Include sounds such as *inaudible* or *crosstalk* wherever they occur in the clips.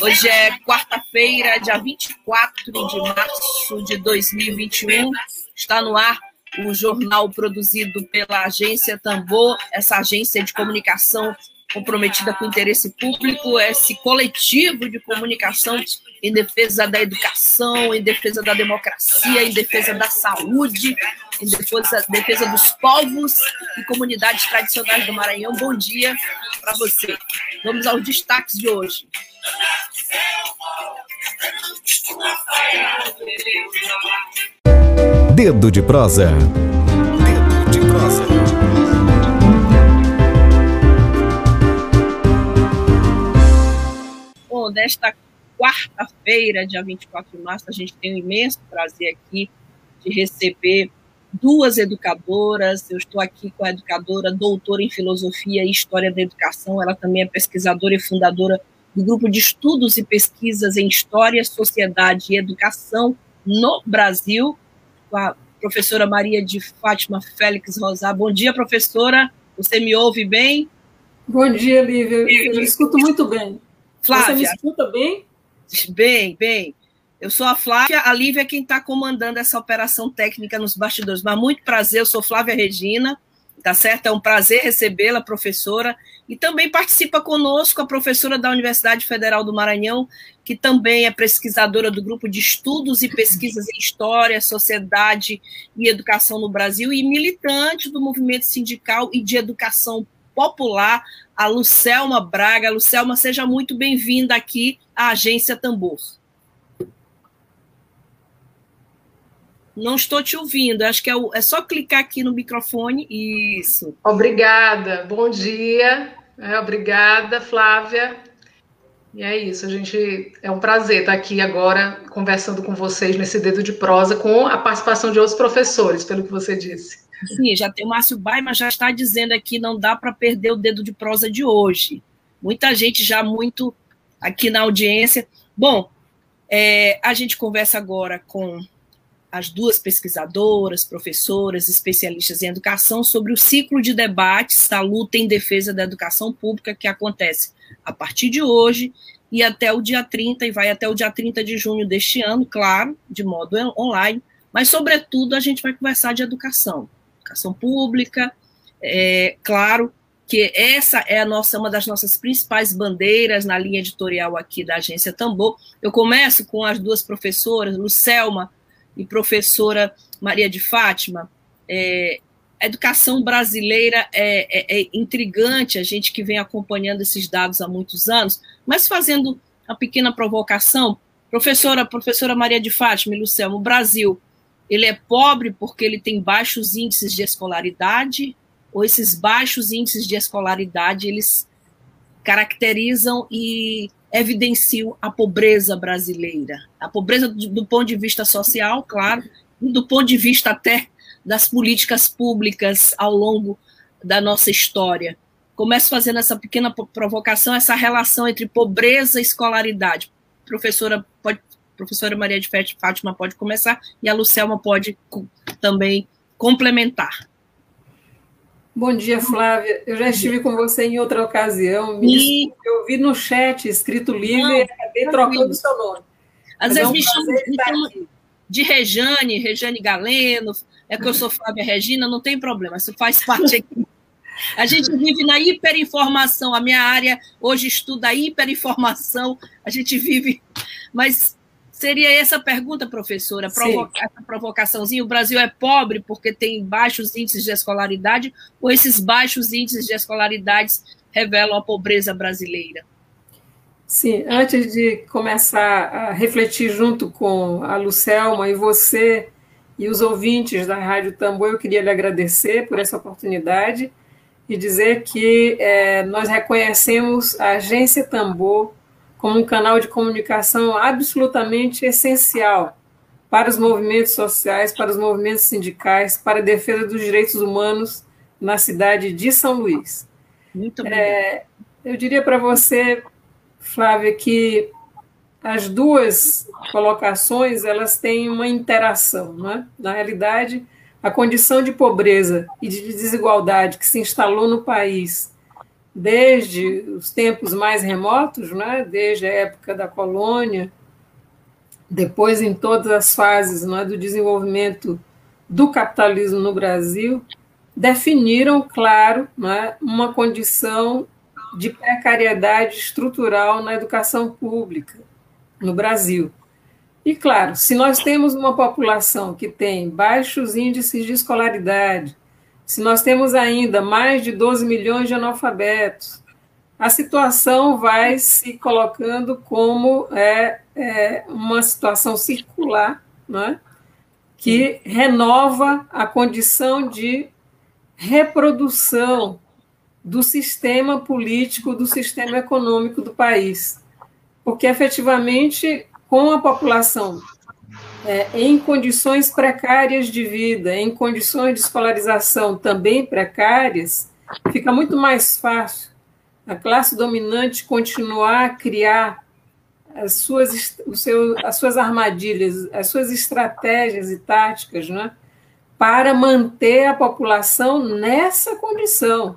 Hoje é quarta-feira, dia 24 de março de 2021. Está no ar o jornal produzido pela agência Tambor, essa agência de comunicação comprometida com o interesse público, esse coletivo de comunicação em defesa da educação, em defesa da democracia, em defesa da saúde, em defesa, defesa dos povos e comunidades tradicionais do Maranhão. Bom dia para você. Vamos aos destaques de hoje. Dedo de prosa. Dedo de prosa. Bom, nesta quarta-feira, dia 24 de março, a gente tem um imenso prazer aqui de receber duas educadoras. Eu estou aqui com a educadora doutora em filosofia e história da educação. Ela também é pesquisadora e fundadora do grupo de estudos e pesquisas em História, Sociedade e Educação no Brasil, com a professora Maria de Fátima Félix Rosar. Bom dia, professora. Você me ouve bem? Bom dia, Lívia. Eu, eu escuto muito bem. Flávia. Você me escuta bem? Bem, bem. Eu sou a Flávia, a Lívia é quem está comandando essa operação técnica nos bastidores. Mas muito prazer, eu sou Flávia Regina, tá certo? É um prazer recebê-la, professora. E também participa conosco a professora da Universidade Federal do Maranhão, que também é pesquisadora do grupo de estudos e pesquisas em História, Sociedade e Educação no Brasil e militante do movimento sindical e de educação popular, a Lucelma Braga. Lucelma, seja muito bem-vinda aqui à Agência Tambor. Não estou te ouvindo. Acho que é, o, é só clicar aqui no microfone. Isso. Obrigada. Bom dia. É, obrigada, Flávia. E é isso. A gente é um prazer estar aqui agora conversando com vocês nesse dedo de prosa com a participação de outros professores, pelo que você disse. Sim, já tem o Márcio Baima já está dizendo aqui não dá para perder o dedo de prosa de hoje. Muita gente já muito aqui na audiência. Bom, é, a gente conversa agora com as duas pesquisadoras, professoras, especialistas em educação, sobre o ciclo de debates da luta em defesa da educação pública que acontece a partir de hoje e até o dia 30, e vai até o dia 30 de junho deste ano, claro, de modo online, mas, sobretudo, a gente vai conversar de educação, educação pública, é, claro que essa é a nossa, uma das nossas principais bandeiras na linha editorial aqui da Agência Tambor. Eu começo com as duas professoras, Lucelma, e professora Maria de Fátima, é, a educação brasileira é, é, é, intrigante, a gente que vem acompanhando esses dados há muitos anos, mas fazendo uma pequena provocação, professora, professora Maria de Fátima e Luciano, o Brasil, ele é pobre porque ele tem baixos índices de escolaridade, ou esses baixos índices de escolaridade, eles caracterizam e evidenciam a pobreza brasileira. A pobreza do, do ponto de vista social, claro, e do ponto de vista até das políticas públicas ao longo da nossa história. Começo fazendo essa pequena provocação, essa relação entre pobreza e escolaridade. Professora, pode, professora Maria de Fátima pode começar e a Lucelma pode também complementar. Bom dia, Flávia. Eu já estive com você em outra ocasião. Me desculpe, eu vi no chat escrito livre e acabei trocando o seu nome. Às Mas vezes é um me chamam de Rejane, Rejane Galeno, é que eu sou Flávia Regina, não tem problema, isso faz parte aqui. A gente vive na hiperinformação, a minha área hoje estuda a hiperinformação, a gente vive, mas Seria essa a pergunta, professora, provoca essa provocaçãozinha. O Brasil é pobre porque tem baixos índices de escolaridade, ou esses baixos índices de escolaridade revelam a pobreza brasileira? Sim, antes de começar a refletir junto com a Lucelma e você e os ouvintes da Rádio Tambor, eu queria lhe agradecer por essa oportunidade e dizer que é, nós reconhecemos a Agência Tambor como um canal de comunicação absolutamente essencial para os movimentos sociais, para os movimentos sindicais, para a defesa dos direitos humanos na cidade de São Luís. Muito bem. É, eu diria para você, Flávia, que as duas colocações elas têm uma interação. Né? Na realidade, a condição de pobreza e de desigualdade que se instalou no país desde os tempos mais remotos, né? desde a época da colônia, depois em todas as fases né, do desenvolvimento do capitalismo no Brasil, definiram, claro, né, uma condição de precariedade estrutural na educação pública no Brasil. E, claro, se nós temos uma população que tem baixos índices de escolaridade, se nós temos ainda mais de 12 milhões de analfabetos, a situação vai se colocando como é, é uma situação circular, é? que renova a condição de reprodução do sistema político, do sistema econômico do país. Porque, efetivamente, com a população é, em condições precárias de vida, em condições de escolarização também precárias, fica muito mais fácil a classe dominante continuar a criar as suas, o seu, as suas armadilhas, as suas estratégias e táticas, né, para manter a população nessa condição.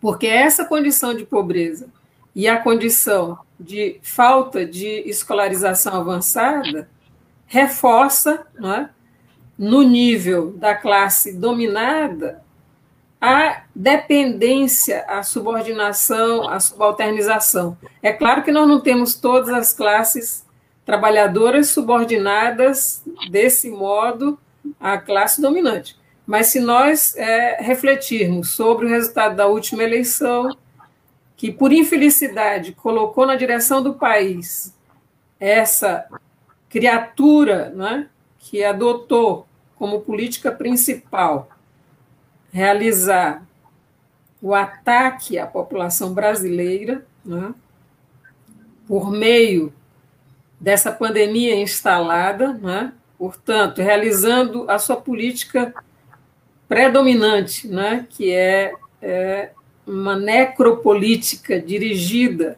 Porque essa condição de pobreza e a condição de falta de escolarização avançada reforça, é, no nível da classe dominada, a dependência, a subordinação, a subalternização. É claro que nós não temos todas as classes trabalhadoras subordinadas desse modo à classe dominante. Mas se nós é, refletirmos sobre o resultado da última eleição, que por infelicidade colocou na direção do país essa criatura né, que adotou como política principal realizar o ataque à população brasileira né, por meio dessa pandemia instalada, né, portanto, realizando a sua política predominante, né, que é, é uma necropolítica dirigida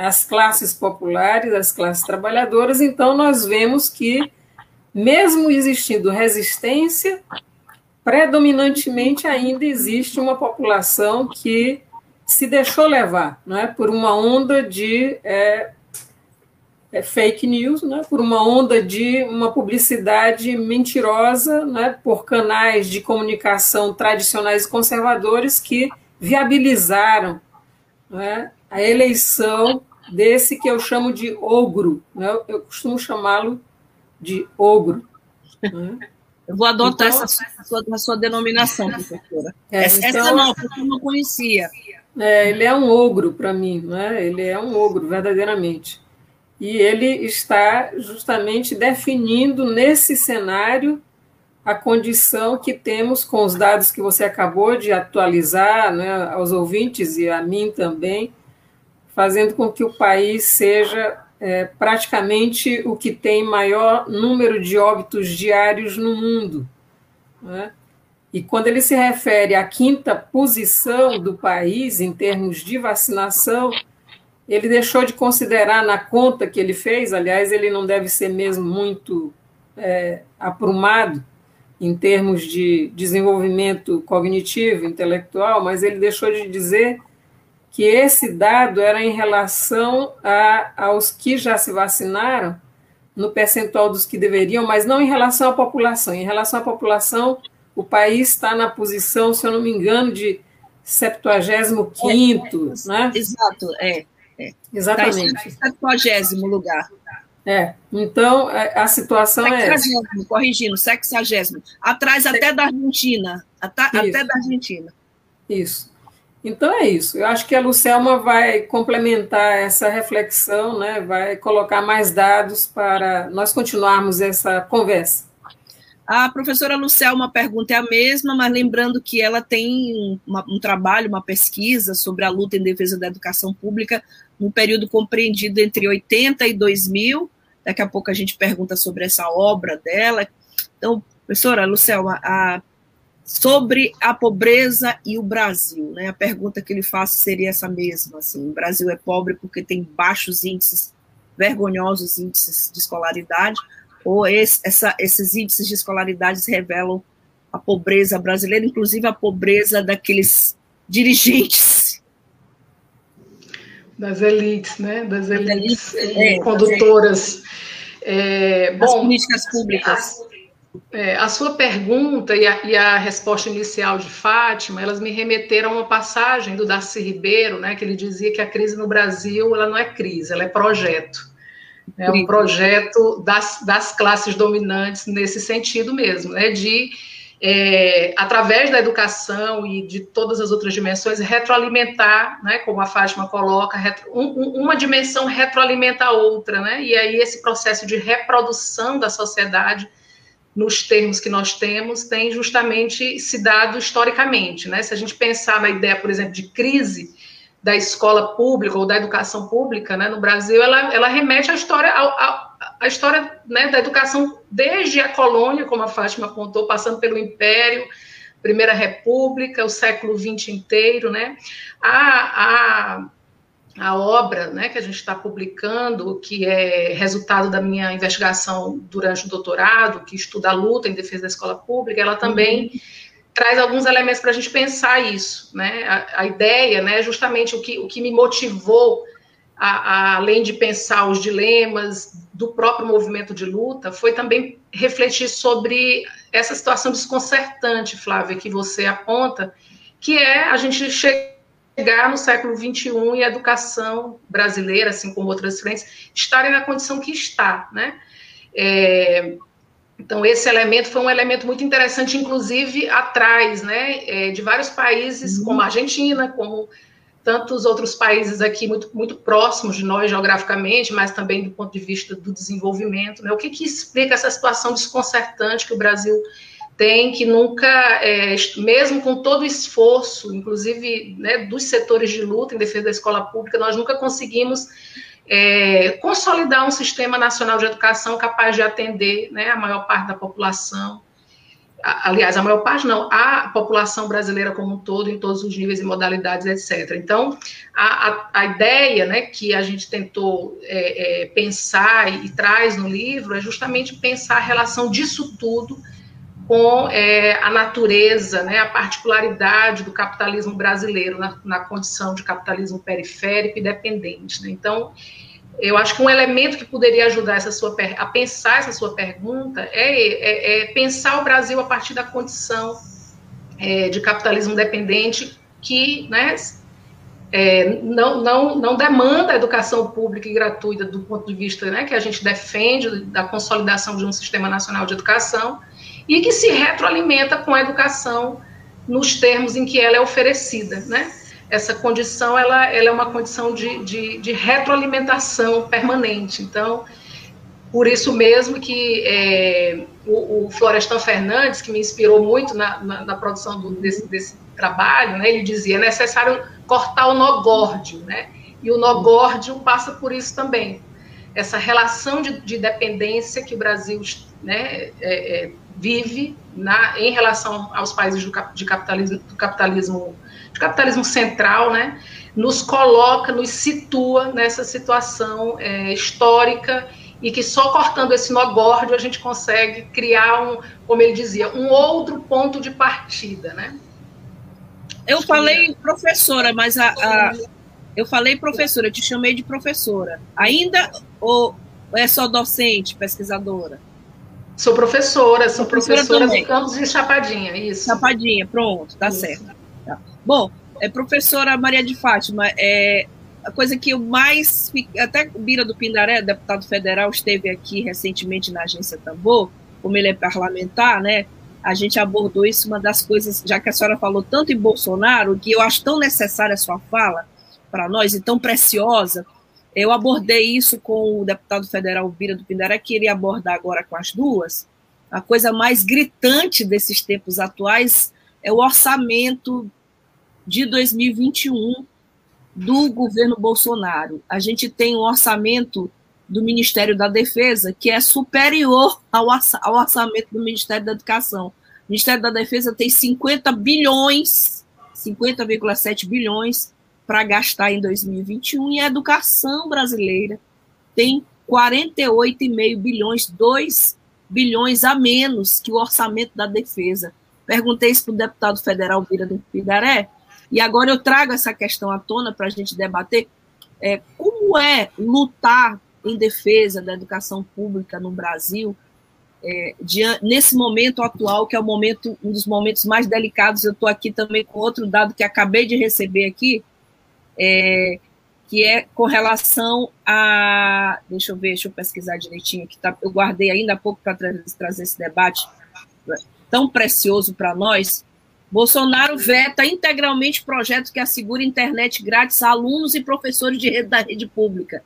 às classes populares, às classes trabalhadoras, então nós vemos que, mesmo existindo resistência, predominantemente ainda existe uma população que se deixou levar é, por uma onda de é, é fake news, né, por uma onda de uma publicidade mentirosa, né, por canais de comunicação tradicionais e conservadores que viabilizaram né, a eleição desse que eu chamo de ogro, né, eu costumo chamá-lo de ogro. Né. Eu vou adotar então, essa, sua, sua denominação, professora. É, essa, então, essa não, porque eu não conhecia. É, ele é um ogro para mim, né? ele é um ogro, verdadeiramente e ele está justamente definindo nesse cenário a condição que temos com os dados que você acabou de atualizar né, aos ouvintes e a mim também, fazendo com que o país seja é, praticamente o que tem maior número de óbitos diários no mundo. Né? E quando ele se refere à quinta posição do país em termos de vacinação, ele deixou de considerar na conta que ele fez, aliás, ele não deve ser mesmo muito é, aprumado em termos de desenvolvimento cognitivo, intelectual, mas ele deixou de dizer que esse dado era em relação a, aos que já se vacinaram, no percentual dos que deveriam, mas não em relação à população. Em relação à população, o país está na posição, se eu não me engano, de 75 quinto, é, né? Exato, é. É. Exatamente. Está em lugar. É, então é, a situação é essa. Corrigindo, sexagésimo. Atrás até da Argentina. Até, até da Argentina. Isso. Então é isso. Eu acho que a Lucelma vai complementar essa reflexão, né? vai colocar mais dados para nós continuarmos essa conversa. A professora Lucel, uma pergunta é a mesma, mas lembrando que ela tem uma, um trabalho, uma pesquisa sobre a luta em defesa da educação pública um período compreendido entre 80 e 2000. Daqui a pouco a gente pergunta sobre essa obra dela. Então, professora Lucelma, a, sobre a pobreza e o Brasil, né? A pergunta que ele faz seria essa mesma, assim, o Brasil é pobre porque tem baixos índices, vergonhosos índices de escolaridade, ou esse, essa, esses índices de escolaridade revelam a pobreza brasileira, inclusive a pobreza daqueles dirigentes. Das elites, né? Das elites, é, condutoras. É, bom, das políticas públicas. A, é, a sua pergunta e a, e a, resposta inicial de Fátima, elas me remeteram a uma passagem do Darcy Ribeiro, né, que ele dizia que a crise no Brasil ela não é crise, ela é projeto. É um projeto das, das classes dominantes nesse sentido mesmo, né, de é, através da educação e de todas as outras dimensões, retroalimentar, né, como a Fátima coloca, retro, um, uma dimensão retroalimenta a outra, né, e aí esse processo de reprodução da sociedade, nos termos que nós temos, tem justamente se dado historicamente, né, se a gente pensar na ideia, por exemplo, de crise da escola pública ou da educação pública, né, no Brasil, ela, ela remete à história, ao, ao a história né, da educação desde a colônia, como a Fátima contou, passando pelo Império, Primeira República, o século XX inteiro, né? A, a, a obra né, que a gente está publicando, que é resultado da minha investigação durante o doutorado, que estuda a luta em defesa da escola pública, ela também uhum. traz alguns elementos para a gente pensar isso. Né? A, a ideia, né, justamente o que, o que me motivou a, a, além de pensar os dilemas do próprio movimento de luta, foi também refletir sobre essa situação desconcertante, Flávia, que você aponta, que é a gente chegar no século XXI e a educação brasileira, assim como outras frentes, estarem na condição que está, né? É, então, esse elemento foi um elemento muito interessante, inclusive atrás, né, é, de vários países, uhum. como a Argentina, como tantos outros países aqui muito, muito próximos de nós geograficamente, mas também do ponto de vista do desenvolvimento. Né? O que, que explica essa situação desconcertante que o Brasil tem, que nunca, é, mesmo com todo o esforço, inclusive né, dos setores de luta em defesa da escola pública, nós nunca conseguimos é, consolidar um sistema nacional de educação capaz de atender né, a maior parte da população aliás, a maior parte não, a população brasileira como um todo, em todos os níveis e modalidades, etc. Então, a, a, a ideia né, que a gente tentou é, é, pensar e, e, traz no livro é justamente pensar a relação disso tudo com é, a natureza, né, a particularidade do capitalismo brasileiro na, na condição de capitalismo periférico e dependente. Né? Então, eu acho que um elemento que poderia ajudar essa sua a pensar essa sua pergunta é, é, é pensar o Brasil a partir da condição é, de capitalismo dependente que né, é, não, não, não demanda educação pública e gratuita do ponto de vista né, que a gente defende da consolidação de um sistema nacional de educação e que se retroalimenta com a educação nos termos em que ela é oferecida, né? essa condição ela, ela é uma condição de, de, de retroalimentação permanente. Então, por isso mesmo que é, o, o, Florestan Fernandes, que me inspirou muito na, na, na produção do, desse, desse, trabalho, né, ele dizia, é necessário cortar o nó górdio, né? E o nó górdio passa por isso também. Essa relação de, de dependência que o Brasil né, é, é, vive na, em relação aos países do, de capitalismo, do capitalismo capitalismo central, né, nos coloca, nos situa nessa situação é, histórica e que só cortando esse nó górdio a gente consegue criar um, como ele dizia, um outro ponto de partida, né? Eu falei professora, mas a, a eu falei professora, eu te chamei de professora. Ainda ou é só docente, pesquisadora? Sou professora, sou professora, professora do campus de Chapadinha, isso. Chapadinha, pronto, tá isso. certo. Bom, é, professora Maria de Fátima, é, a coisa que eu mais. Até Bira do Pindaré, deputado federal, esteve aqui recentemente na agência Tambor, como ele é parlamentar, né? A gente abordou isso, uma das coisas, já que a senhora falou tanto em Bolsonaro, que eu acho tão necessária a sua fala para nós e tão preciosa. Eu abordei isso com o deputado federal Bira do Pindaré, que iria abordar agora com as duas. A coisa mais gritante desses tempos atuais é o orçamento de 2021 do governo Bolsonaro. A gente tem um orçamento do Ministério da Defesa que é superior ao orçamento do Ministério da Educação. O Ministério da Defesa tem 50 bilhões, 50,7 bilhões para gastar em 2021 e a educação brasileira tem 48,5 bilhões, 2 bilhões a menos que o orçamento da defesa. Perguntei isso para o deputado federal Vira do Pigaré, e agora eu trago essa questão à tona para a gente debater é, como é lutar em defesa da educação pública no Brasil, é, nesse momento atual, que é o momento, um dos momentos mais delicados. Eu estou aqui também com outro dado que acabei de receber aqui, é, que é com relação a. Deixa eu ver, deixa eu pesquisar direitinho, que tá, eu guardei ainda há pouco para tra trazer esse debate tão precioso para nós. Bolsonaro veta integralmente projetos que asseguram internet grátis a alunos e professores de rede da rede pública.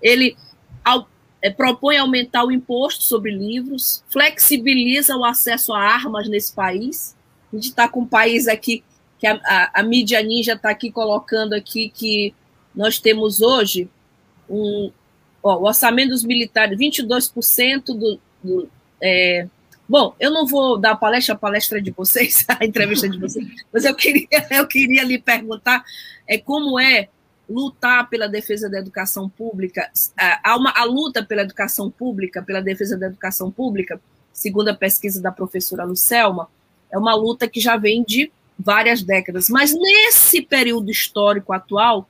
Ele ao, é, propõe aumentar o imposto sobre livros, flexibiliza o acesso a armas nesse país. A gente está com um país aqui que a, a, a mídia ninja está aqui colocando aqui que nós temos hoje um, ó, o orçamento dos militares, 22% do. do é, bom, eu não vou dar a palestra, a palestra de vocês, *laughs* a entrevista de vocês, mas eu queria, eu queria lhe perguntar é, como é lutar pela defesa da educação pública, há uma a luta pela educação pública, pela defesa da educação pública, segundo a pesquisa da professora Lucelma, é uma luta que já vem de várias décadas. Mas nesse período histórico atual,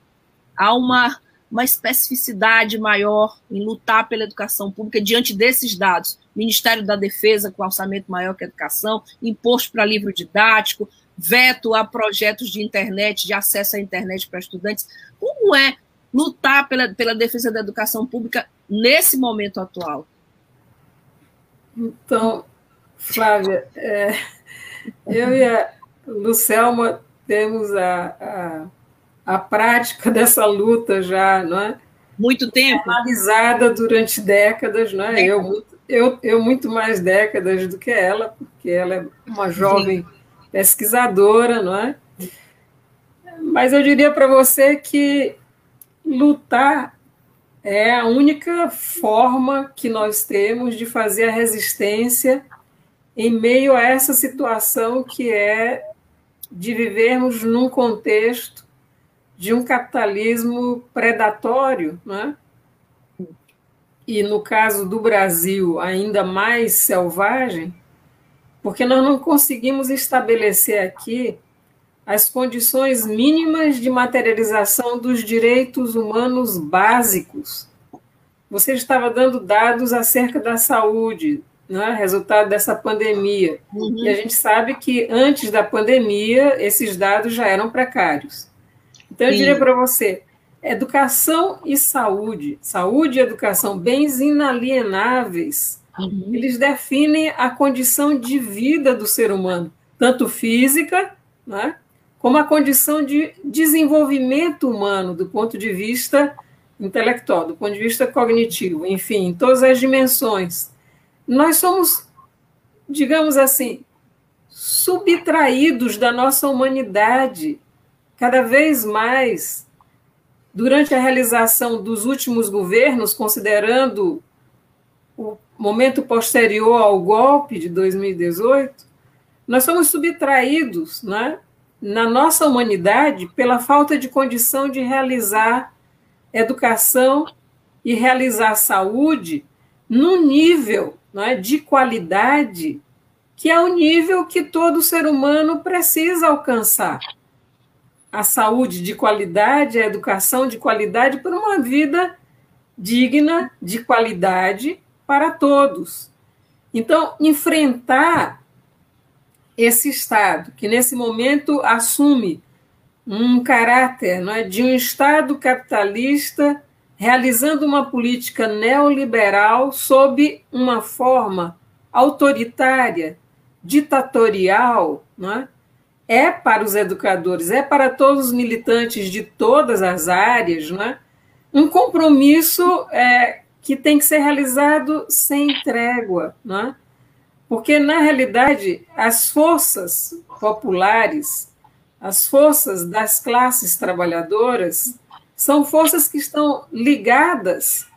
há uma, uma especificidade maior em lutar pela educação pública diante desses dados. Ministério da Defesa com orçamento maior que a educação, imposto para livro didático, veto a projetos de internet, de acesso à internet para estudantes. Como é lutar pela, pela defesa da educação pública nesse momento atual? Então, Flávia, é, eu e a Lucelma temos a, a a prática *laughs* dessa luta já, não é? Muito tempo. Analisada durante décadas, não é? Eu, eu, eu muito mais décadas do que ela, porque ela é uma jovem Sim. pesquisadora, não é? Mas eu diria para você que lutar é a única forma que nós temos de fazer a resistência em meio a essa situação que é de vivermos num contexto de um capitalismo predatório, né? e no caso do Brasil, ainda mais selvagem, porque nós não conseguimos estabelecer aqui as condições mínimas de materialização dos direitos humanos básicos. Você estava dando dados acerca da saúde, né, resultado dessa pandemia. Uhum. E a gente sabe que antes da pandemia, esses dados já eram precários. Então, eu Sim. diria para você: educação e saúde, saúde e educação, bens inalienáveis, uhum. eles definem a condição de vida do ser humano, tanto física, né, como a condição de desenvolvimento humano, do ponto de vista intelectual, do ponto de vista cognitivo, enfim, em todas as dimensões. Nós somos, digamos assim, subtraídos da nossa humanidade cada vez mais, durante a realização dos últimos governos, considerando o momento posterior ao golpe de 2018, nós somos subtraídos né, na nossa humanidade pela falta de condição de realizar educação e realizar saúde num nível né, de qualidade que é o nível que todo ser humano precisa alcançar a saúde de qualidade, a educação de qualidade por uma vida digna, de qualidade para todos. Então, enfrentar esse Estado, que nesse momento assume um caráter não é, de um Estado capitalista realizando uma política neoliberal sob uma forma autoritária, ditatorial, é? é para os educadores, é para todos os militantes de todas as áreas, né? um compromisso é, que tem que ser realizado sem trégua, né? porque, na realidade, as forças populares as forças das classes trabalhadoras são forças que estão ligadas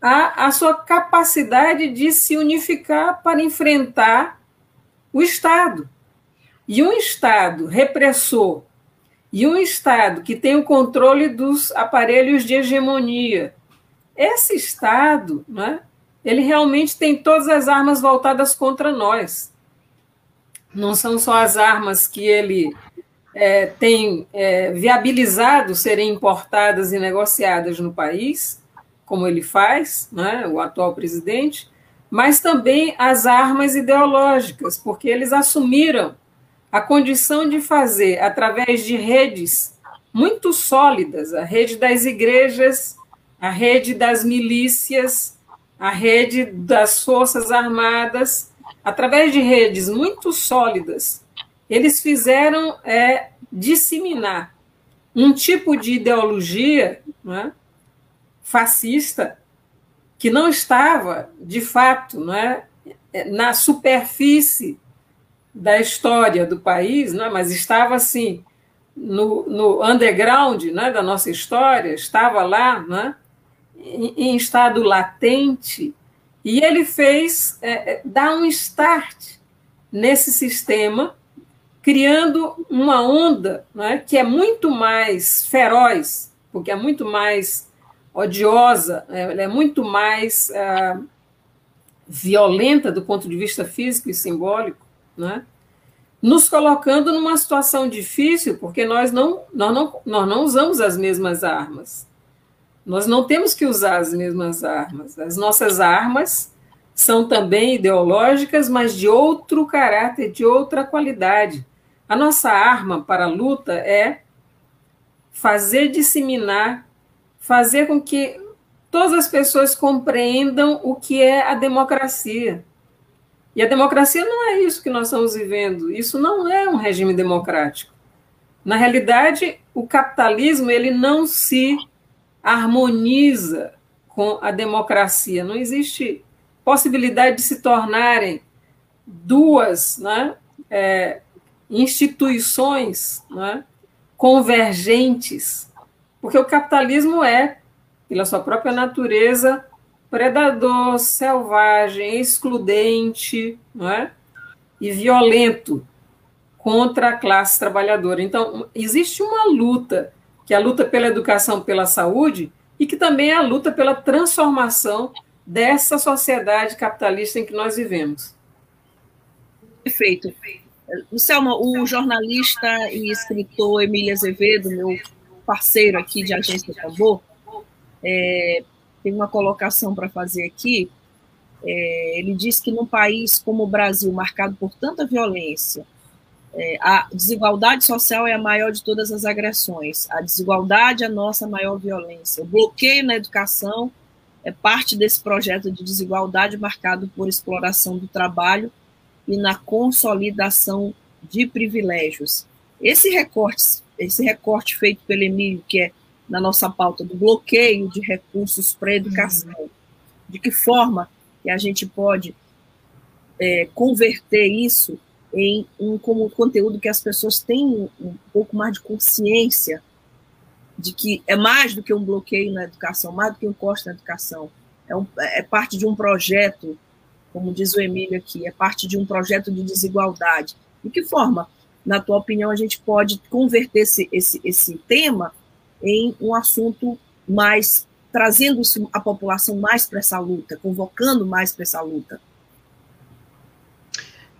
à, à sua capacidade de se unificar para enfrentar o Estado. E um Estado repressor e um Estado que tem o controle dos aparelhos de hegemonia, esse Estado, né, ele realmente tem todas as armas voltadas contra nós. Não são só as armas que ele é, tem é, viabilizado serem importadas e negociadas no país, como ele faz, né, o atual presidente, mas também as armas ideológicas, porque eles assumiram a condição de fazer, através de redes muito sólidas, a rede das igrejas, a rede das milícias, a rede das forças armadas, através de redes muito sólidas, eles fizeram é, disseminar um tipo de ideologia é, fascista que não estava, de fato, não é, na superfície da história do país, né, mas estava assim no, no underground né, da nossa história, estava lá né, em, em estado latente, e ele fez é, é, dar um start nesse sistema, criando uma onda né, que é muito mais feroz, porque é muito mais odiosa, é, é muito mais ah, violenta do ponto de vista físico e simbólico, né? nos colocando numa situação difícil, porque nós não, nós, não, nós não usamos as mesmas armas. Nós não temos que usar as mesmas armas. As nossas armas são também ideológicas, mas de outro caráter, de outra qualidade. A nossa arma para a luta é fazer disseminar, fazer com que todas as pessoas compreendam o que é a democracia. E a democracia não é isso que nós estamos vivendo. Isso não é um regime democrático. Na realidade, o capitalismo ele não se harmoniza com a democracia. Não existe possibilidade de se tornarem duas né, é, instituições né, convergentes, porque o capitalismo é, pela sua própria natureza, predador, selvagem, excludente não é? e violento contra a classe trabalhadora. Então, existe uma luta, que é a luta pela educação, pela saúde, e que também é a luta pela transformação dessa sociedade capitalista em que nós vivemos. Perfeito. Selma, o jornalista e escritor Emília Azevedo, meu parceiro aqui de Agência Tambor, é, tem uma colocação para fazer aqui. É, ele diz que num país como o Brasil, marcado por tanta violência, é, a desigualdade social é a maior de todas as agressões. A desigualdade é a nossa maior violência. O bloqueio na educação é parte desse projeto de desigualdade marcado por exploração do trabalho e na consolidação de privilégios. Esse recorte, esse recorte feito pelo Emílio, que é na nossa pauta do bloqueio de recursos para a educação. Uhum. De que forma que a gente pode é, converter isso em um como conteúdo que as pessoas tenham um pouco mais de consciência de que é mais do que um bloqueio na educação, mais do que um corte na educação. É, um, é parte de um projeto, como diz o Emílio aqui, é parte de um projeto de desigualdade. De que forma, na tua opinião, a gente pode converter esse, esse, esse tema em um assunto mais trazendo a população mais para essa luta, convocando mais para essa luta?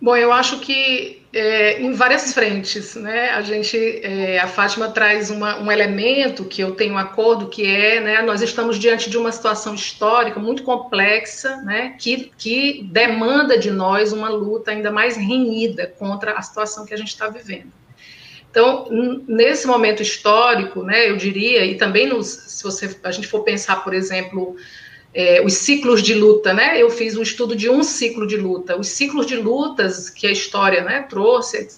Bom, eu acho que é, em várias frentes, né? A gente, é, a Fátima traz uma, um elemento que eu tenho acordo que é, né? Nós estamos diante de uma situação histórica muito complexa, né? Que, que demanda de nós uma luta ainda mais renhida contra a situação que a gente está vivendo. Então, nesse momento histórico, né, eu diria, e também nos, se você, a gente for pensar, por exemplo, é, os ciclos de luta, né? Eu fiz um estudo de um ciclo de luta. Os ciclos de lutas que a história né, trouxe,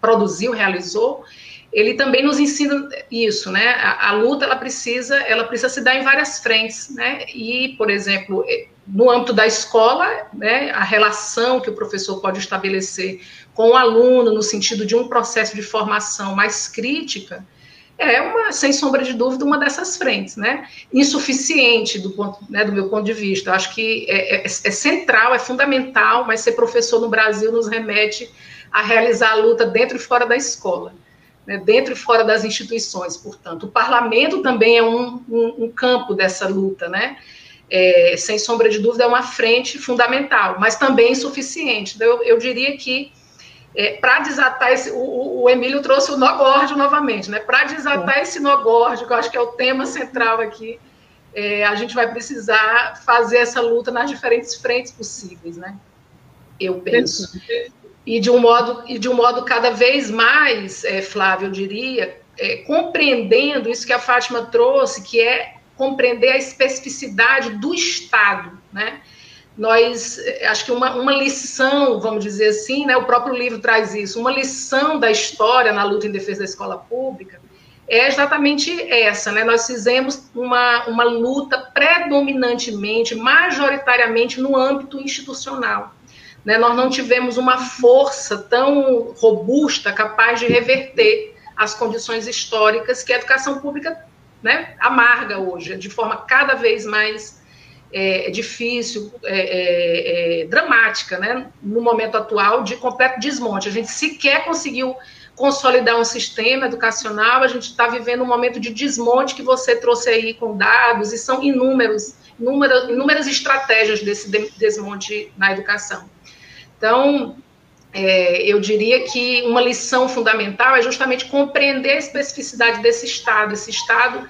produziu, realizou, ele também nos ensina isso, né? A, a, luta ela precisa, ela precisa se dar em várias frentes, né? E, por exemplo, eh, no âmbito da escola, né, a relação que o professor pode estabelecer com o aluno no sentido de um processo de formação mais crítica, é uma, sem sombra de dúvida, uma dessas frentes, né? Insuficiente do, ponto, né, do meu ponto de vista. Eu acho que é, é, é central, é fundamental, mas ser professor no Brasil nos remete a realizar a luta dentro e fora da escola né, dentro e fora das instituições, portanto. O parlamento também é um, um, um campo dessa luta, né? É, sem sombra de dúvida, é uma frente fundamental, mas também insuficiente. Então, eu, eu diria que é, para desatar esse. O, o, Emílio trouxe o nó górdio novamente, né? Para desatar é. esse nó górdio, que eu acho que é o tema central aqui, é, a gente vai precisar fazer essa luta nas diferentes frentes possíveis, né? Eu penso e de um modo e de um modo cada vez mais, é, Flávio, eu diria, é, compreendendo isso que a Fátima trouxe, que é compreender a especificidade do Estado, né? Nós, é, acho que uma, uma lição, vamos dizer assim, né, o próprio livro traz isso, uma lição da história na luta em defesa da escola pública é exatamente essa, né? Nós fizemos uma, uma luta predominantemente, majoritariamente no âmbito institucional né, nós não tivemos uma força tão robusta capaz de reverter as condições históricas que a educação pública né, amarga hoje, de forma cada vez mais é, difícil, é, é, é, dramática, né, no momento atual, de completo desmonte. A gente sequer conseguiu consolidar um sistema educacional, a gente está vivendo um momento de desmonte que você trouxe aí com dados, e são inúmeros, inúmeras, inúmeras estratégias desse desmonte na educação. Então, é, eu diria que uma lição fundamental é justamente compreender a especificidade desse Estado. Esse Estado,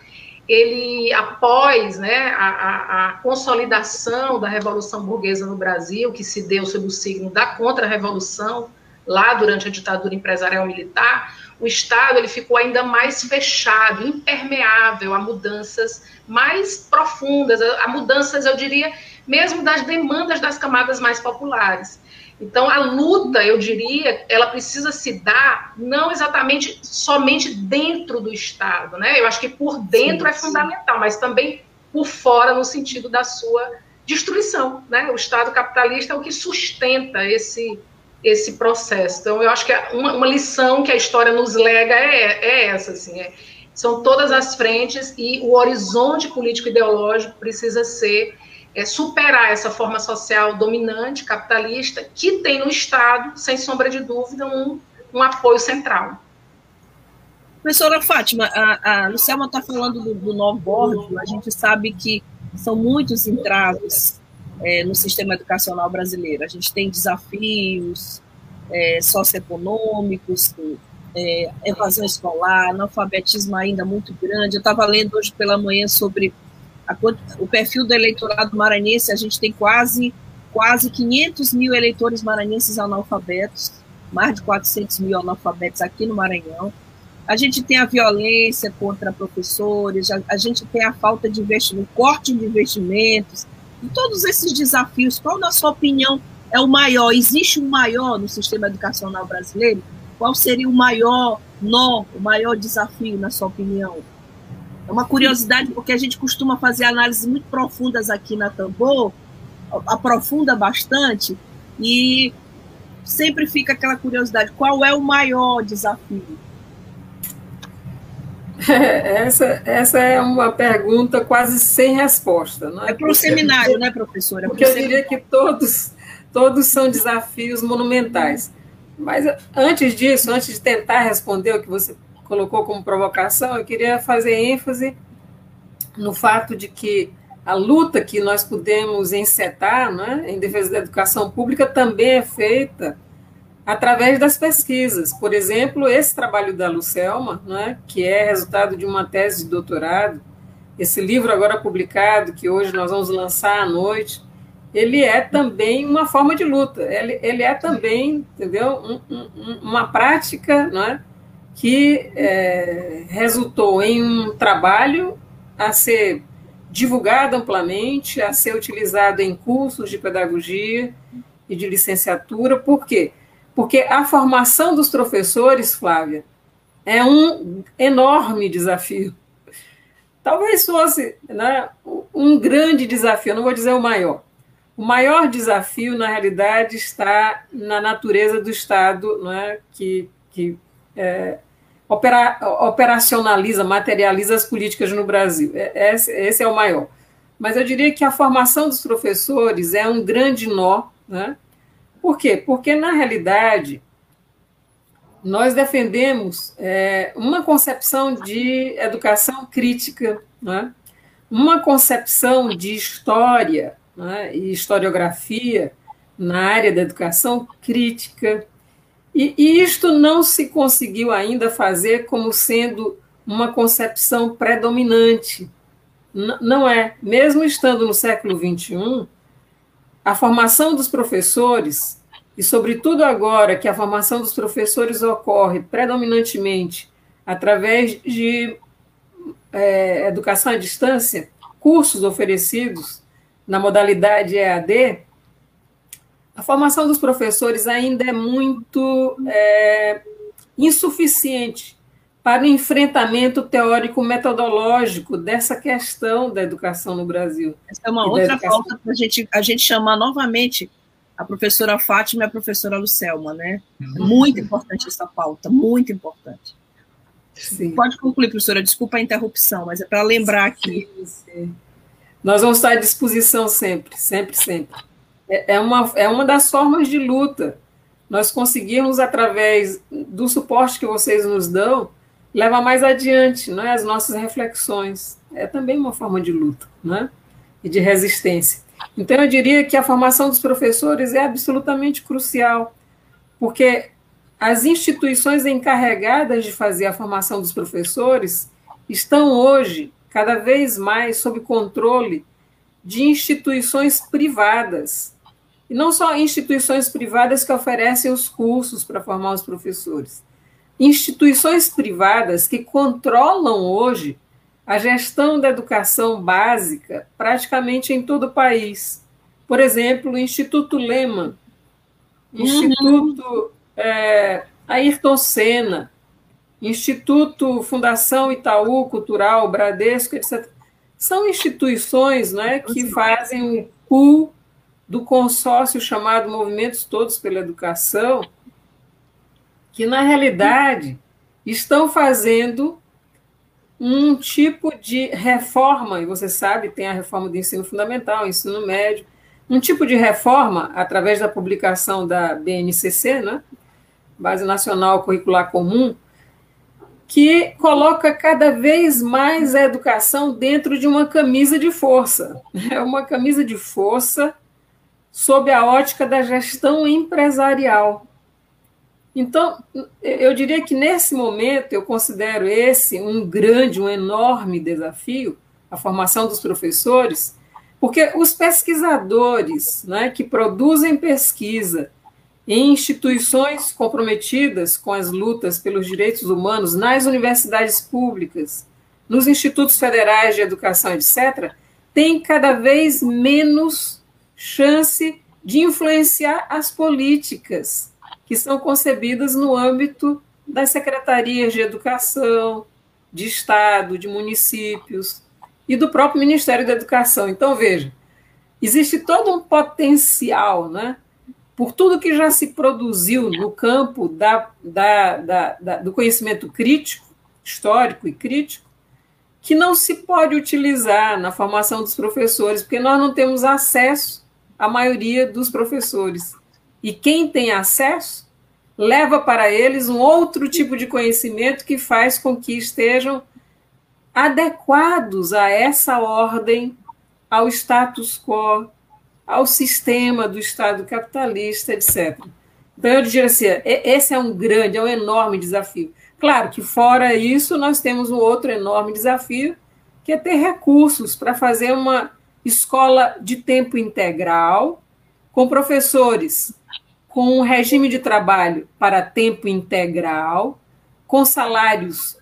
ele, após né, a, a, consolidação da Revolução Burguesa no Brasil, que se deu sob o signo da Contra-Revolução, lá durante a ditadura empresarial militar, o Estado ele ficou ainda mais fechado, impermeável a mudanças mais profundas, a, a mudanças, eu diria, mesmo das demandas das camadas mais populares. Então, a luta, eu diria, ela precisa se dar não exatamente somente dentro do Estado, né? Eu acho que por dentro sim, é fundamental, mas também por fora, no sentido da sua destruição, né? O Estado capitalista é o que sustenta esse, esse processo. Então, eu acho que uma, uma lição que a história nos lega é, é essa, assim, é, são todas as frentes e o horizonte político-ideológico precisa ser é, superar essa forma social dominante, capitalista, que tem no Estado, sem sombra de dúvida, um, um apoio central. Professora Fátima, a, a Luciana está falando do, do novo bordo, a gente sabe que são muitos entraves é, no sistema educacional brasileiro. A gente tem desafios é, socioeconômicos, é, evasão escolar, analfabetismo ainda muito grande. Eu estava lendo hoje pela manhã sobre a, o perfil do eleitorado maranhense, a gente tem quase, quase 500 mil eleitores maranhenses analfabetos, mais de 400 mil analfabetos aqui no Maranhão. A gente tem a violência contra professores, a, a gente tem a falta de investimento, corte de investimentos, e todos esses desafios, qual, na sua opinião, é o maior? Existe um maior no sistema educacional brasileiro? Qual seria o maior nó, o maior desafio, na sua opinião? É uma curiosidade, porque a gente costuma fazer análises muito profundas aqui na Tambor, aprofunda bastante, e sempre fica aquela curiosidade: qual é o maior desafio? *laughs* essa, essa é uma pergunta quase sem resposta. Não é é para o seminário, né, professora? É porque eu diria que todos, todos são desafios monumentais. Mas antes disso, antes de tentar responder o que você colocou como provocação, eu queria fazer ênfase no fato de que a luta que nós podemos encetar né, em defesa da educação pública também é feita através das pesquisas. Por exemplo, esse trabalho da Lucelma, né, que é resultado de uma tese de doutorado, esse livro agora publicado, que hoje nós vamos lançar à noite, ele é também uma forma de luta, ele, ele é também, entendeu, um, um, uma prática, não é? Que é, resultou em um trabalho a ser divulgado amplamente, a ser utilizado em cursos de pedagogia e de licenciatura. Por quê? Porque a formação dos professores, Flávia, é um enorme desafio. Talvez fosse né, um grande desafio, não vou dizer o maior. O maior desafio, na realidade, está na natureza do Estado, né, que, que é, opera, operacionaliza, materializa as políticas no Brasil. É, esse, esse, é o maior. Mas eu diria que a formação dos professores é um grande nó. Né? Por quê? Porque, na realidade, nós defendemos é, uma concepção de educação crítica, né? uma concepção de história né? e historiografia na área da educação crítica. E, isto não se conseguiu ainda fazer como sendo uma concepção predominante. Não é. Mesmo estando no século XXI, a formação dos professores e, sobretudo agora que a formação dos professores ocorre predominantemente através de é, educação à distância, cursos oferecidos na modalidade EAD, a formação dos professores ainda é muito é, insuficiente para o enfrentamento teórico-metodológico dessa questão da educação no Brasil. Essa é uma outra pauta para a gente, a gente chamar novamente a professora Fátima e a professora Lucelma, né? Uhum. Muito importante essa pauta, muito importante. Sim. Pode concluir, professora, desculpa a interrupção, mas é para lembrar aqui. Sim, sim. Nós vamos estar à disposição sempre, sempre, sempre. É, é uma, é uma das formas de luta. Nós conseguimos, através do suporte que vocês nos dão, levar mais adiante não é, as nossas reflexões. É também uma forma de luta não é? e de resistência. Então, eu diria que a formação dos professores é absolutamente crucial, porque as instituições encarregadas de fazer a formação dos professores estão hoje cada vez mais sob controle de instituições privadas. E não só instituições privadas que oferecem os cursos para formar os professores. Instituições privadas que controlam hoje a gestão da educação básica praticamente em todo o país. Por exemplo, o Instituto Lehman, uhum. Instituto é, Ayrton Senna, Instituto Fundação Itaú Cultural, Bradesco, etc. São instituições né, que fazem o pool do consórcio chamado Movimentos Todos pela Educação, que, na realidade, estão fazendo um tipo de reforma, e você sabe, tem a reforma do ensino fundamental, ensino médio, um tipo de reforma, através da publicação da BNCC, né, Base Nacional Curricular Comum, que coloca cada vez mais a educação dentro de uma camisa de força. *laughs* É uma camisa de força sob a ótica da gestão empresarial. Então, eu diria que nesse momento eu considero esse um grande, um enorme desafio, a formação dos professores, porque os pesquisadores né, que produzem pesquisa em instituições comprometidas com as lutas pelos direitos humanos nas universidades públicas, nos institutos federais de educação, etc., têm cada vez menos chance de influenciar as políticas que são concebidas no âmbito das secretarias de educação, de Estado, de municípios e do próprio Ministério da Educação. Então, veja, existe todo um potencial, né? Por tudo que já se produziu no campo da, da, da, da, do conhecimento crítico, histórico e crítico, que não se pode utilizar na formação dos professores, porque nós não temos acesso à maioria dos professores. E quem tem acesso leva para eles um outro tipo de conhecimento que faz com que estejam adequados a essa ordem, ao status quo, ao sistema do Estado capitalista, etc. Então, eu diria assim: esse é um grande, é um enorme desafio. Claro que, fora isso, nós temos um outro enorme desafio, que é ter recursos para fazer uma escola de tempo integral, com professores com um regime de trabalho para tempo integral, com salários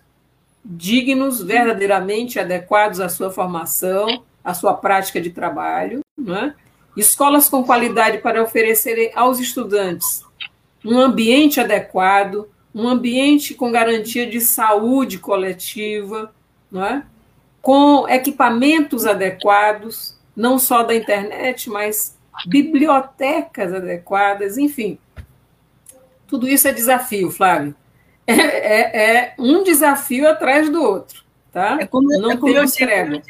dignos, verdadeiramente adequados à sua formação, à sua prática de trabalho, é? escolas com qualidade para oferecerem aos estudantes um ambiente adequado, um ambiente com garantia de saúde coletiva, não é? Com equipamentos adequados, não só da internet, mas bibliotecas adequadas, enfim. Tudo isso é desafio, Flávio. É, é, é um desafio atrás do outro, tá? É como, não é como eu digo,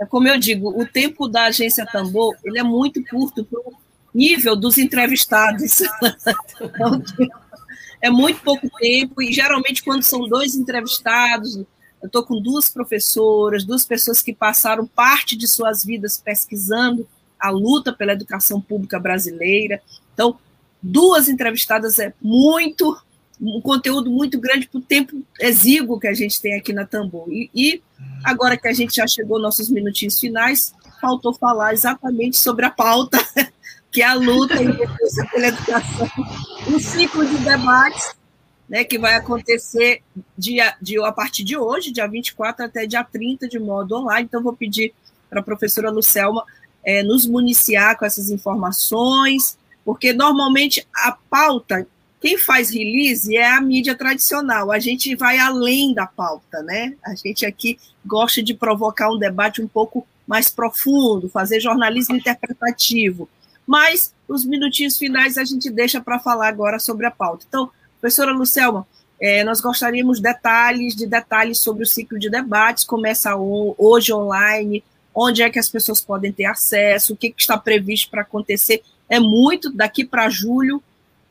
é como eu digo, o tempo da agência Tambor ele é muito curto para o nível dos entrevistados. *laughs* é muito pouco tempo e geralmente quando são dois entrevistados, eu estou com duas professoras, duas pessoas que passaram parte de suas vidas pesquisando a luta pela educação pública brasileira. Então, duas entrevistadas é muito, um conteúdo muito grande para o tempo exíguo que a gente tem aqui na Tambor. E, e agora que a gente já chegou aos nossos minutinhos finais, faltou falar exatamente sobre a pauta, *laughs* que é a luta em defesa pela educação, um ciclo de debates né, que vai acontecer dia, dia, a partir de hoje, dia 24 até dia 30, de modo online. Então, vou pedir para a professora Lucelma é, nos municiar com essas informações, porque normalmente a pauta, quem faz release é a mídia tradicional, a gente vai além da pauta, né? A gente aqui gosta de provocar um debate um pouco mais profundo, fazer jornalismo interpretativo. Mas os minutinhos finais a gente deixa para falar agora sobre a pauta. Então, Professora Lucelma, é, nós gostaríamos de detalhes, de detalhes sobre o ciclo de debates, começa hoje online, onde é que as pessoas podem ter acesso, o que, que está previsto para acontecer. É muito, daqui para julho,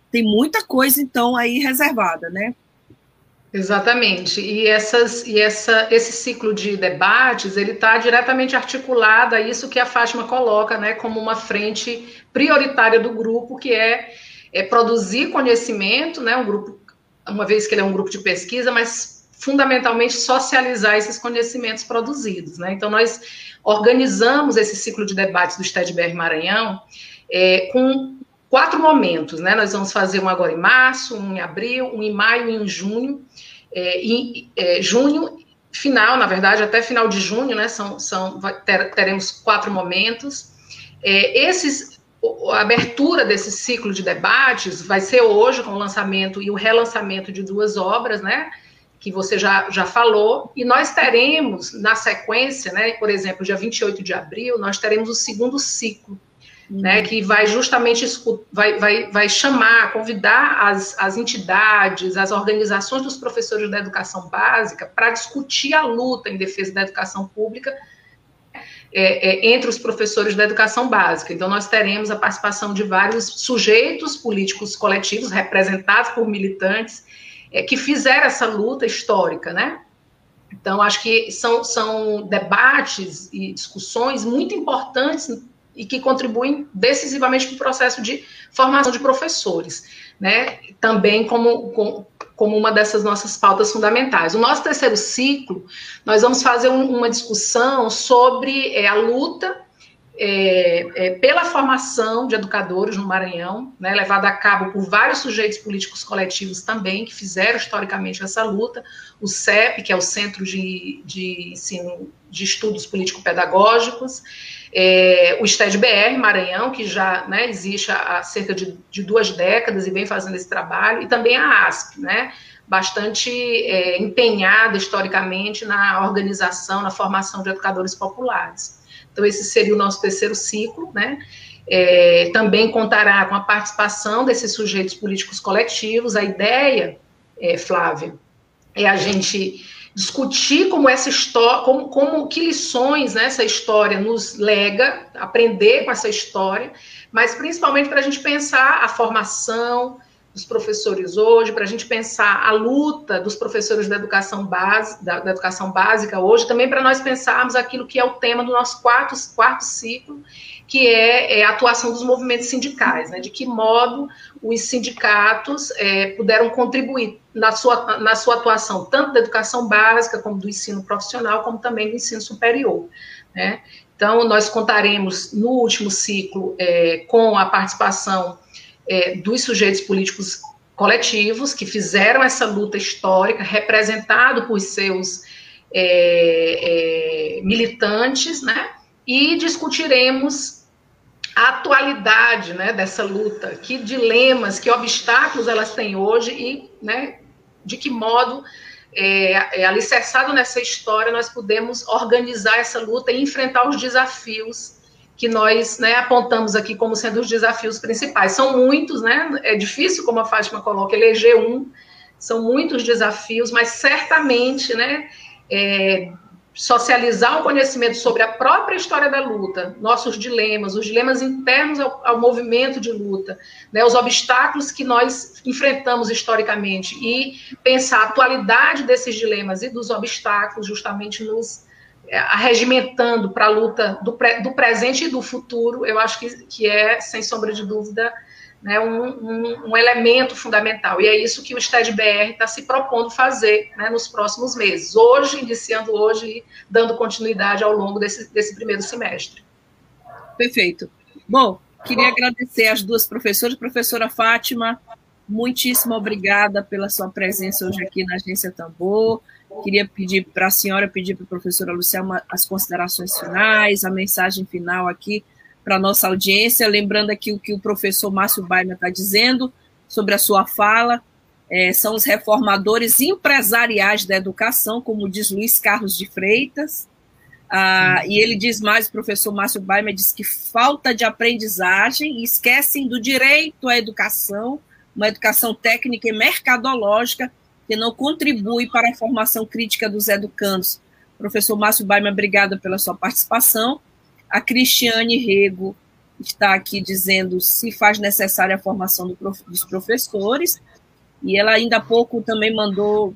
tem muita coisa, então, aí reservada, né? Exatamente. E, essas, e essa, esse ciclo de debates, ele está diretamente articulado a isso que a Fátima coloca, né, como uma frente prioritária do grupo, que é é produzir conhecimento, né, um grupo, uma vez que ele é um grupo de pesquisa, mas fundamentalmente socializar esses conhecimentos produzidos, né? Então nós organizamos esse ciclo de debates do STEDBR Maranhão é, com quatro momentos, né? Nós vamos fazer um agora em março, um em abril, um em maio e um em junho. É, em é, junho, final, na verdade, até final de junho, né? São, são ter, teremos quatro momentos. É, esses a abertura desse ciclo de debates vai ser hoje com o lançamento e o relançamento de duas obras, né? Que você já, já falou, e nós teremos na sequência, né? Por exemplo, dia 28 de abril, nós teremos o segundo ciclo, uhum. né? Que vai justamente vai, vai, vai chamar, convidar as, as entidades, as organizações dos professores da educação básica para discutir a luta em defesa da educação pública é, é, entre os professores da educação básica. Então, nós teremos a participação de vários sujeitos políticos coletivos, representados por militantes, é, que fizeram essa luta histórica, né? Então, acho que são, são debates e discussões muito importantes e que contribuem decisivamente para o processo de formação de professores, né? Também como, como, como uma dessas nossas pautas fundamentais. O nosso terceiro ciclo, nós vamos fazer um, uma discussão sobre é, a luta é, é, pela formação de educadores no Maranhão, né, levada a cabo por vários sujeitos políticos coletivos também, que fizeram historicamente essa luta, o CEP, que é o Centro de, de Ensino de Estudos Político-Pedagógicos, é, o STED-BR Maranhão, que já né, existe há cerca de, de, duas décadas e vem fazendo esse trabalho, e também a ASP, né, bastante é, empenhada historicamente na organização, na formação de educadores populares. Então, esse seria o nosso terceiro ciclo, né? É, também contará com a participação desses sujeitos políticos coletivos. A ideia, é, Flávia, é a gente discutir como essa história, como, como que lições né, essa história nos lega, aprender com essa história, mas principalmente para a gente pensar a formação dos professores hoje, para a gente pensar a luta dos professores da educação, base, da, da educação básica hoje, também para nós pensarmos aquilo que é o tema do nosso quarto, quarto ciclo, que é, é, a atuação dos movimentos sindicais, né? de que modo os sindicatos é, puderam contribuir na sua, na sua atuação, tanto da educação básica, como do ensino profissional, como também do ensino superior. Né? Então, nós contaremos no último ciclo é, com a participação é, dos sujeitos políticos coletivos que fizeram essa luta histórica, representado por seus é, é, militantes, né? E discutiremos a atualidade né, dessa luta, que dilemas, que obstáculos elas têm hoje e né, de que modo, é, é, alicerçado nessa história, nós podemos organizar essa luta e enfrentar os desafios que nós né, apontamos aqui como sendo os desafios principais. São muitos, né? É difícil, como a Fátima coloca, eleger um, são muitos desafios, mas certamente, né? É, socializar o conhecimento sobre a própria história da luta, nossos dilemas, os dilemas internos ao, ao movimento de luta, né, os obstáculos que nós enfrentamos historicamente e pensar a atualidade desses dilemas e dos obstáculos, justamente nos arregimentando para a luta do, do, presente e do futuro, eu acho que, que é, sem sombra de dúvida, né, um, um, um, elemento fundamental. E é isso que o STED-BR está se propondo fazer né, nos próximos meses. Hoje, iniciando hoje e dando continuidade ao longo desse, desse primeiro semestre. Perfeito. Bom, queria agradecer às duas professoras. Professora Fátima, muitíssimo obrigada pela sua presença hoje aqui na Agência Tambor. Queria pedir para a senhora, pedir para a professora Luciana as considerações finais, a mensagem final aqui para nossa audiência, lembrando aqui o que o professor Márcio Baima está dizendo sobre a sua fala, é, são os reformadores empresariais da educação, como diz Luiz Carlos de Freitas, ah, e ele diz mais, o professor Márcio Baima diz que falta de aprendizagem esquecem do direito à educação, uma educação técnica e mercadológica que não contribui para a formação crítica dos educandos. Professor Márcio Baima, obrigada pela sua participação. A Cristiane Rego está aqui dizendo se faz necessária a formação dos professores, e ela ainda há pouco também mandou,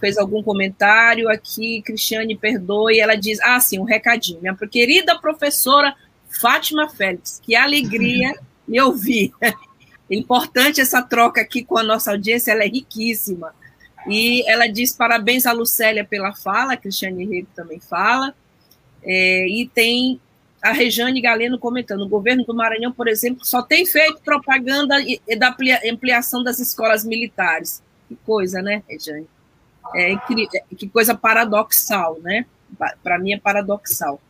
fez algum comentário aqui, Cristiane, perdoe, ela diz, ah, sim, um recadinho, minha querida professora Fátima Félix, que alegria *laughs* me ouvir. É importante essa troca aqui com a nossa audiência, ela é riquíssima. E ela diz parabéns a Lucélia pela fala, a Cristiane Rego também fala, é, e tem a Rejane Galeno comentando: o governo do Maranhão, por exemplo, só tem feito propaganda da ampliação das escolas militares. Que coisa, né, Rejane? É, que coisa paradoxal, né? Para mim é paradoxal.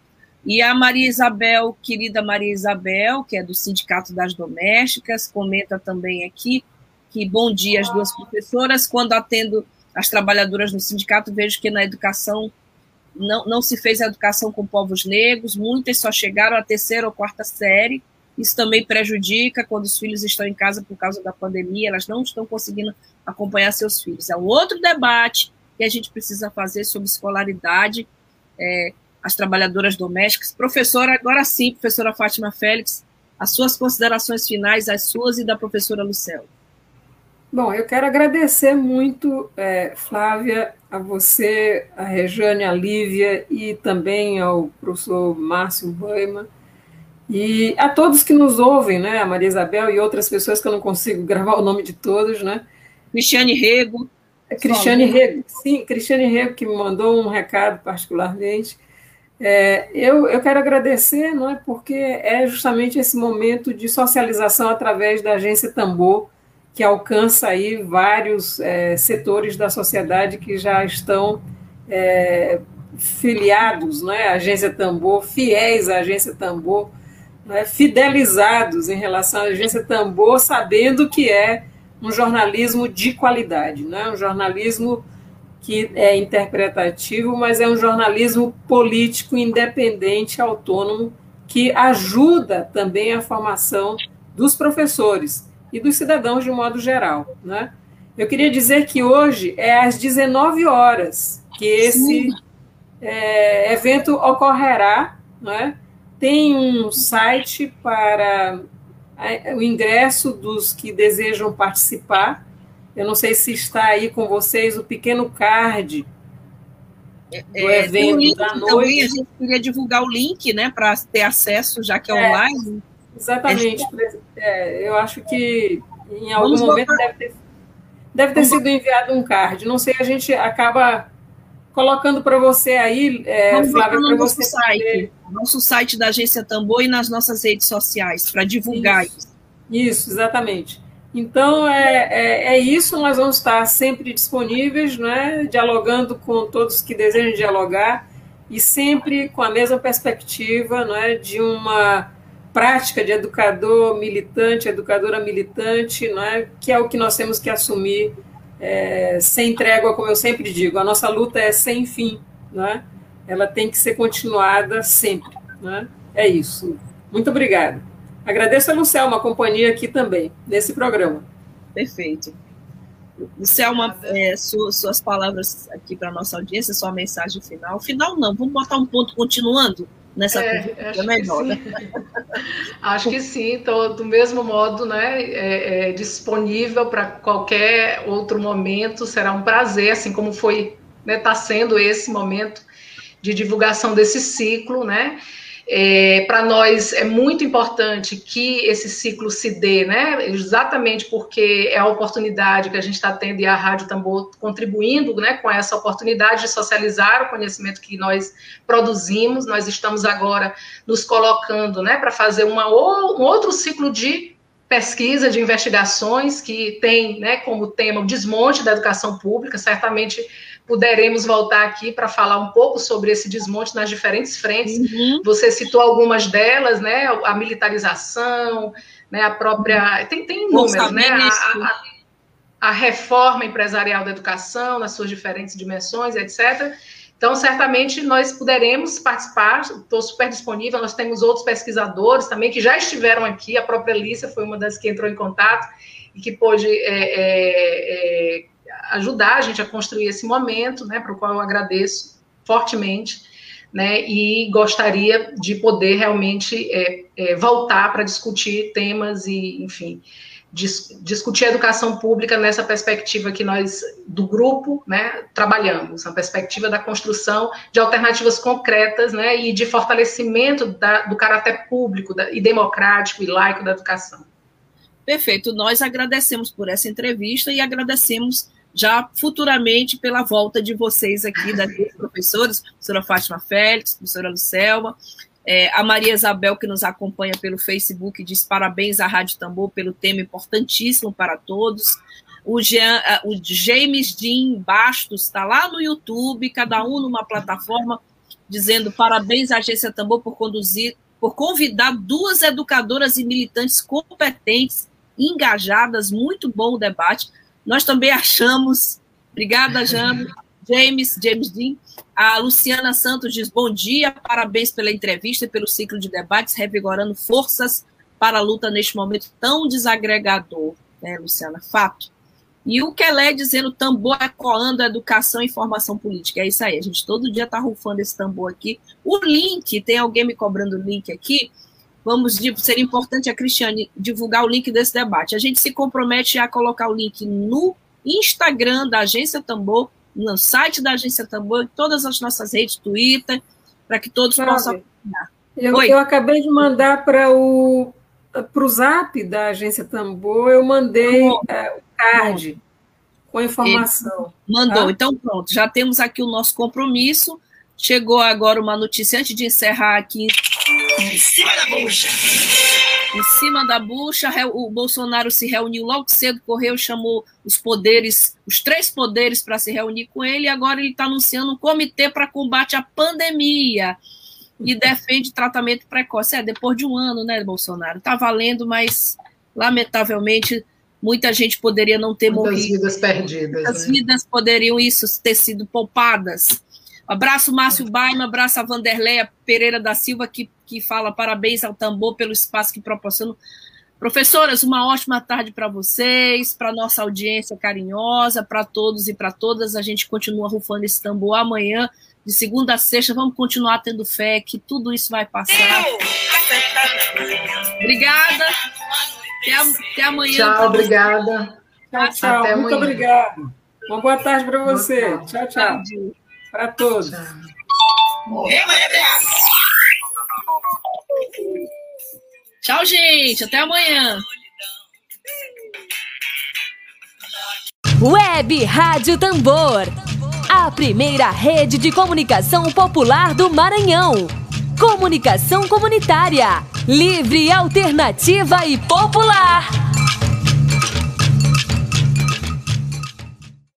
E a Maria Isabel, querida Maria Isabel, que é do Sindicato das Domésticas, comenta também aqui que bom dia às duas professoras. Quando atendo as trabalhadoras no sindicato, vejo que na educação não, não se fez a educação com povos negros, muitas só chegaram à terceira ou quarta série. Isso também prejudica quando os filhos estão em casa por causa da pandemia, elas não estão conseguindo acompanhar seus filhos. É um outro debate que a gente precisa fazer sobre escolaridade, é, as trabalhadoras domésticas. Professora, agora sim, professora Fátima Félix, as suas considerações finais, as suas e da professora Lucélia. Bom, eu quero agradecer muito, é, Flávia, a você, a Rejane, a Lívia e também ao professor Márcio Boima e a todos que nos ouvem, né, a Maria Isabel e outras pessoas que eu não consigo *laughs* gravar o nome de todos, né? Cristiane Rego. Cristiane Rego, sim, Cristiane Rego que me mandou um recado particularmente. É, eu, eu quero agradecer, não é, porque é justamente esse momento de socialização através da agência Tambor, que alcança aí vários é, setores da sociedade que já estão é, filiados né, à Agência Tambor, fiéis à Agência Tambor, né, fidelizados em relação à Agência Tambor, sabendo que é um jornalismo de qualidade, né, um jornalismo que é interpretativo, mas é um jornalismo político, independente, autônomo, que ajuda também a formação dos professores e dos cidadãos de um modo geral. Né? Eu queria dizer que hoje é às 19 horas que esse é, evento ocorrerá. Né? Tem um site para o ingresso dos que desejam participar. Eu não sei se está aí com vocês o pequeno card do é, evento da noite. Também a gente queria divulgar o link, né, para ter acesso, já que é, é online. Exatamente. É, eu acho que em algum Vamos momento deve ter, deve ter sido enviado um card. Não sei, a gente acaba colocando para você aí, é, Flávia, para você site, nosso site da Agência Tambor e nas nossas redes sociais, para divulgar isso. isso. Isso, exatamente. Então, é, é, é, isso, nós vamos estar sempre disponíveis, né, dialogando com todos que desejam dialogar e sempre com a mesma perspectiva né, de uma prática de educador militante, educadora militante, não é? que é o que nós temos que assumir é, sem trégua, como eu sempre digo. A nossa luta é sem fim, né? ela tem que ser continuada sempre. Né? É isso. Muito obrigada. Agradeço a Lucelma a companhia aqui também, nesse programa. Perfeito. Lucelma, é, suas palavras aqui para a nossa audiência, sua mensagem final. Final não, vamos botar um ponto continuando nessa é, acho é melhor, né? *laughs* acho que sim, estou do mesmo modo, né, é, é, disponível para qualquer outro momento, será um prazer, assim como foi, está né, tá sendo esse momento de divulgação desse ciclo, né, é, Para nós é muito importante que esse ciclo se dê, né? Exatamente porque é a oportunidade que a gente está tendo e a Rádio Tambor contribuindo né, com essa oportunidade de socializar o conhecimento que nós produzimos. Nós estamos agora nos colocando né, para fazer uma, um outro ciclo de pesquisa, de investigações, que tem né, como tema o desmonte da educação pública. Certamente puderemos voltar aqui para falar um pouco sobre esse desmonte nas diferentes frentes. Uhum. Você citou algumas delas, né? A militarização, né? A própria. Tem, tem inúmeras, né? A, a, a, reforma empresarial da educação, nas suas diferentes dimensões, etc. Então, certamente, nós poderemos participar, estou super disponível, nós temos outros pesquisadores também que já estiveram aqui, a própria Lícia foi uma das que entrou em contato e que pôde é, é, é, ajudar a gente a construir esse momento, né, para o qual eu agradeço fortemente, né, e gostaria de poder realmente é, é, voltar para discutir temas e, enfim, dis, discutir a educação pública nessa perspectiva que nós, do grupo, né, trabalhamos, na perspectiva da construção de alternativas concretas, né, e de fortalecimento da, do caráter público da, e democrático e laico da educação. Perfeito. Nós agradecemos por essa entrevista e agradecemos já futuramente pela volta de vocês aqui, das professoras, professora Fátima Félix, professora Lucelma, é, a Maria Isabel, que nos acompanha pelo Facebook, diz parabéns à Rádio Tambor pelo tema importantíssimo para todos. O, Jean, o James Dean Bastos está lá no YouTube, cada um numa plataforma, dizendo parabéns à Agência Tambor por conduzir, por convidar duas educadoras e militantes competentes, engajadas, muito bom o debate. Nós também achamos, obrigada, James, James, James Dean. A Luciana Santos diz: bom dia, parabéns pela entrevista e pelo ciclo de debates, revigorando forças para a luta neste momento tão desagregador, né, Luciana? Fato. E o Kelé dizendo tambor ecoando a educação e formação política. É isso aí, a gente todo dia está rufando esse tambor aqui. O link, tem alguém me cobrando o link aqui? Vamos, seria importante a Cristiane divulgar o link desse debate. A gente se compromete a colocar o link no Instagram da Agência Tambor, no site da Agência Tambor, em todas as nossas redes, Twitter, para que todos Sabe, possam eu, eu, acabei de mandar para o para o zap da Agência Tambor, eu mandei é, o card com informação. Mandou, tá? então pronto, já temos aqui o nosso compromisso. Chegou agora uma notícia antes de encerrar aqui. Em cima da bucha. Em cima da bucha, o Bolsonaro se reuniu logo cedo, correu, chamou os poderes, os três poderes para se reunir com ele, e agora ele está anunciando um comitê para combate à pandemia e defende tratamento precoce. É, depois de um ano, né, Bolsonaro? Está valendo, mas lamentavelmente muita gente poderia não ter Muitas morrido. vidas perdidas. Muitas né? vidas poderiam isso ter sido poupadas. Abraço, Márcio Baima, abraço a Vanderleia Pereira da Silva, que, que fala parabéns ao tambor pelo espaço que proporciona. Professoras, uma ótima tarde para vocês, para nossa audiência carinhosa, para todos e para todas. A gente continua rufando esse tambor amanhã, de segunda a sexta. Vamos continuar tendo fé que tudo isso vai passar. Obrigada. Até, até amanhã. Tchau, obrigada. Tchau, tchau. Até Muito obrigada. Uma boa tarde para você. Tchau, tchau para todos. Tchau, gente. Até amanhã. Web Rádio Tambor. A primeira rede de comunicação popular do Maranhão. Comunicação comunitária. Livre, alternativa e popular.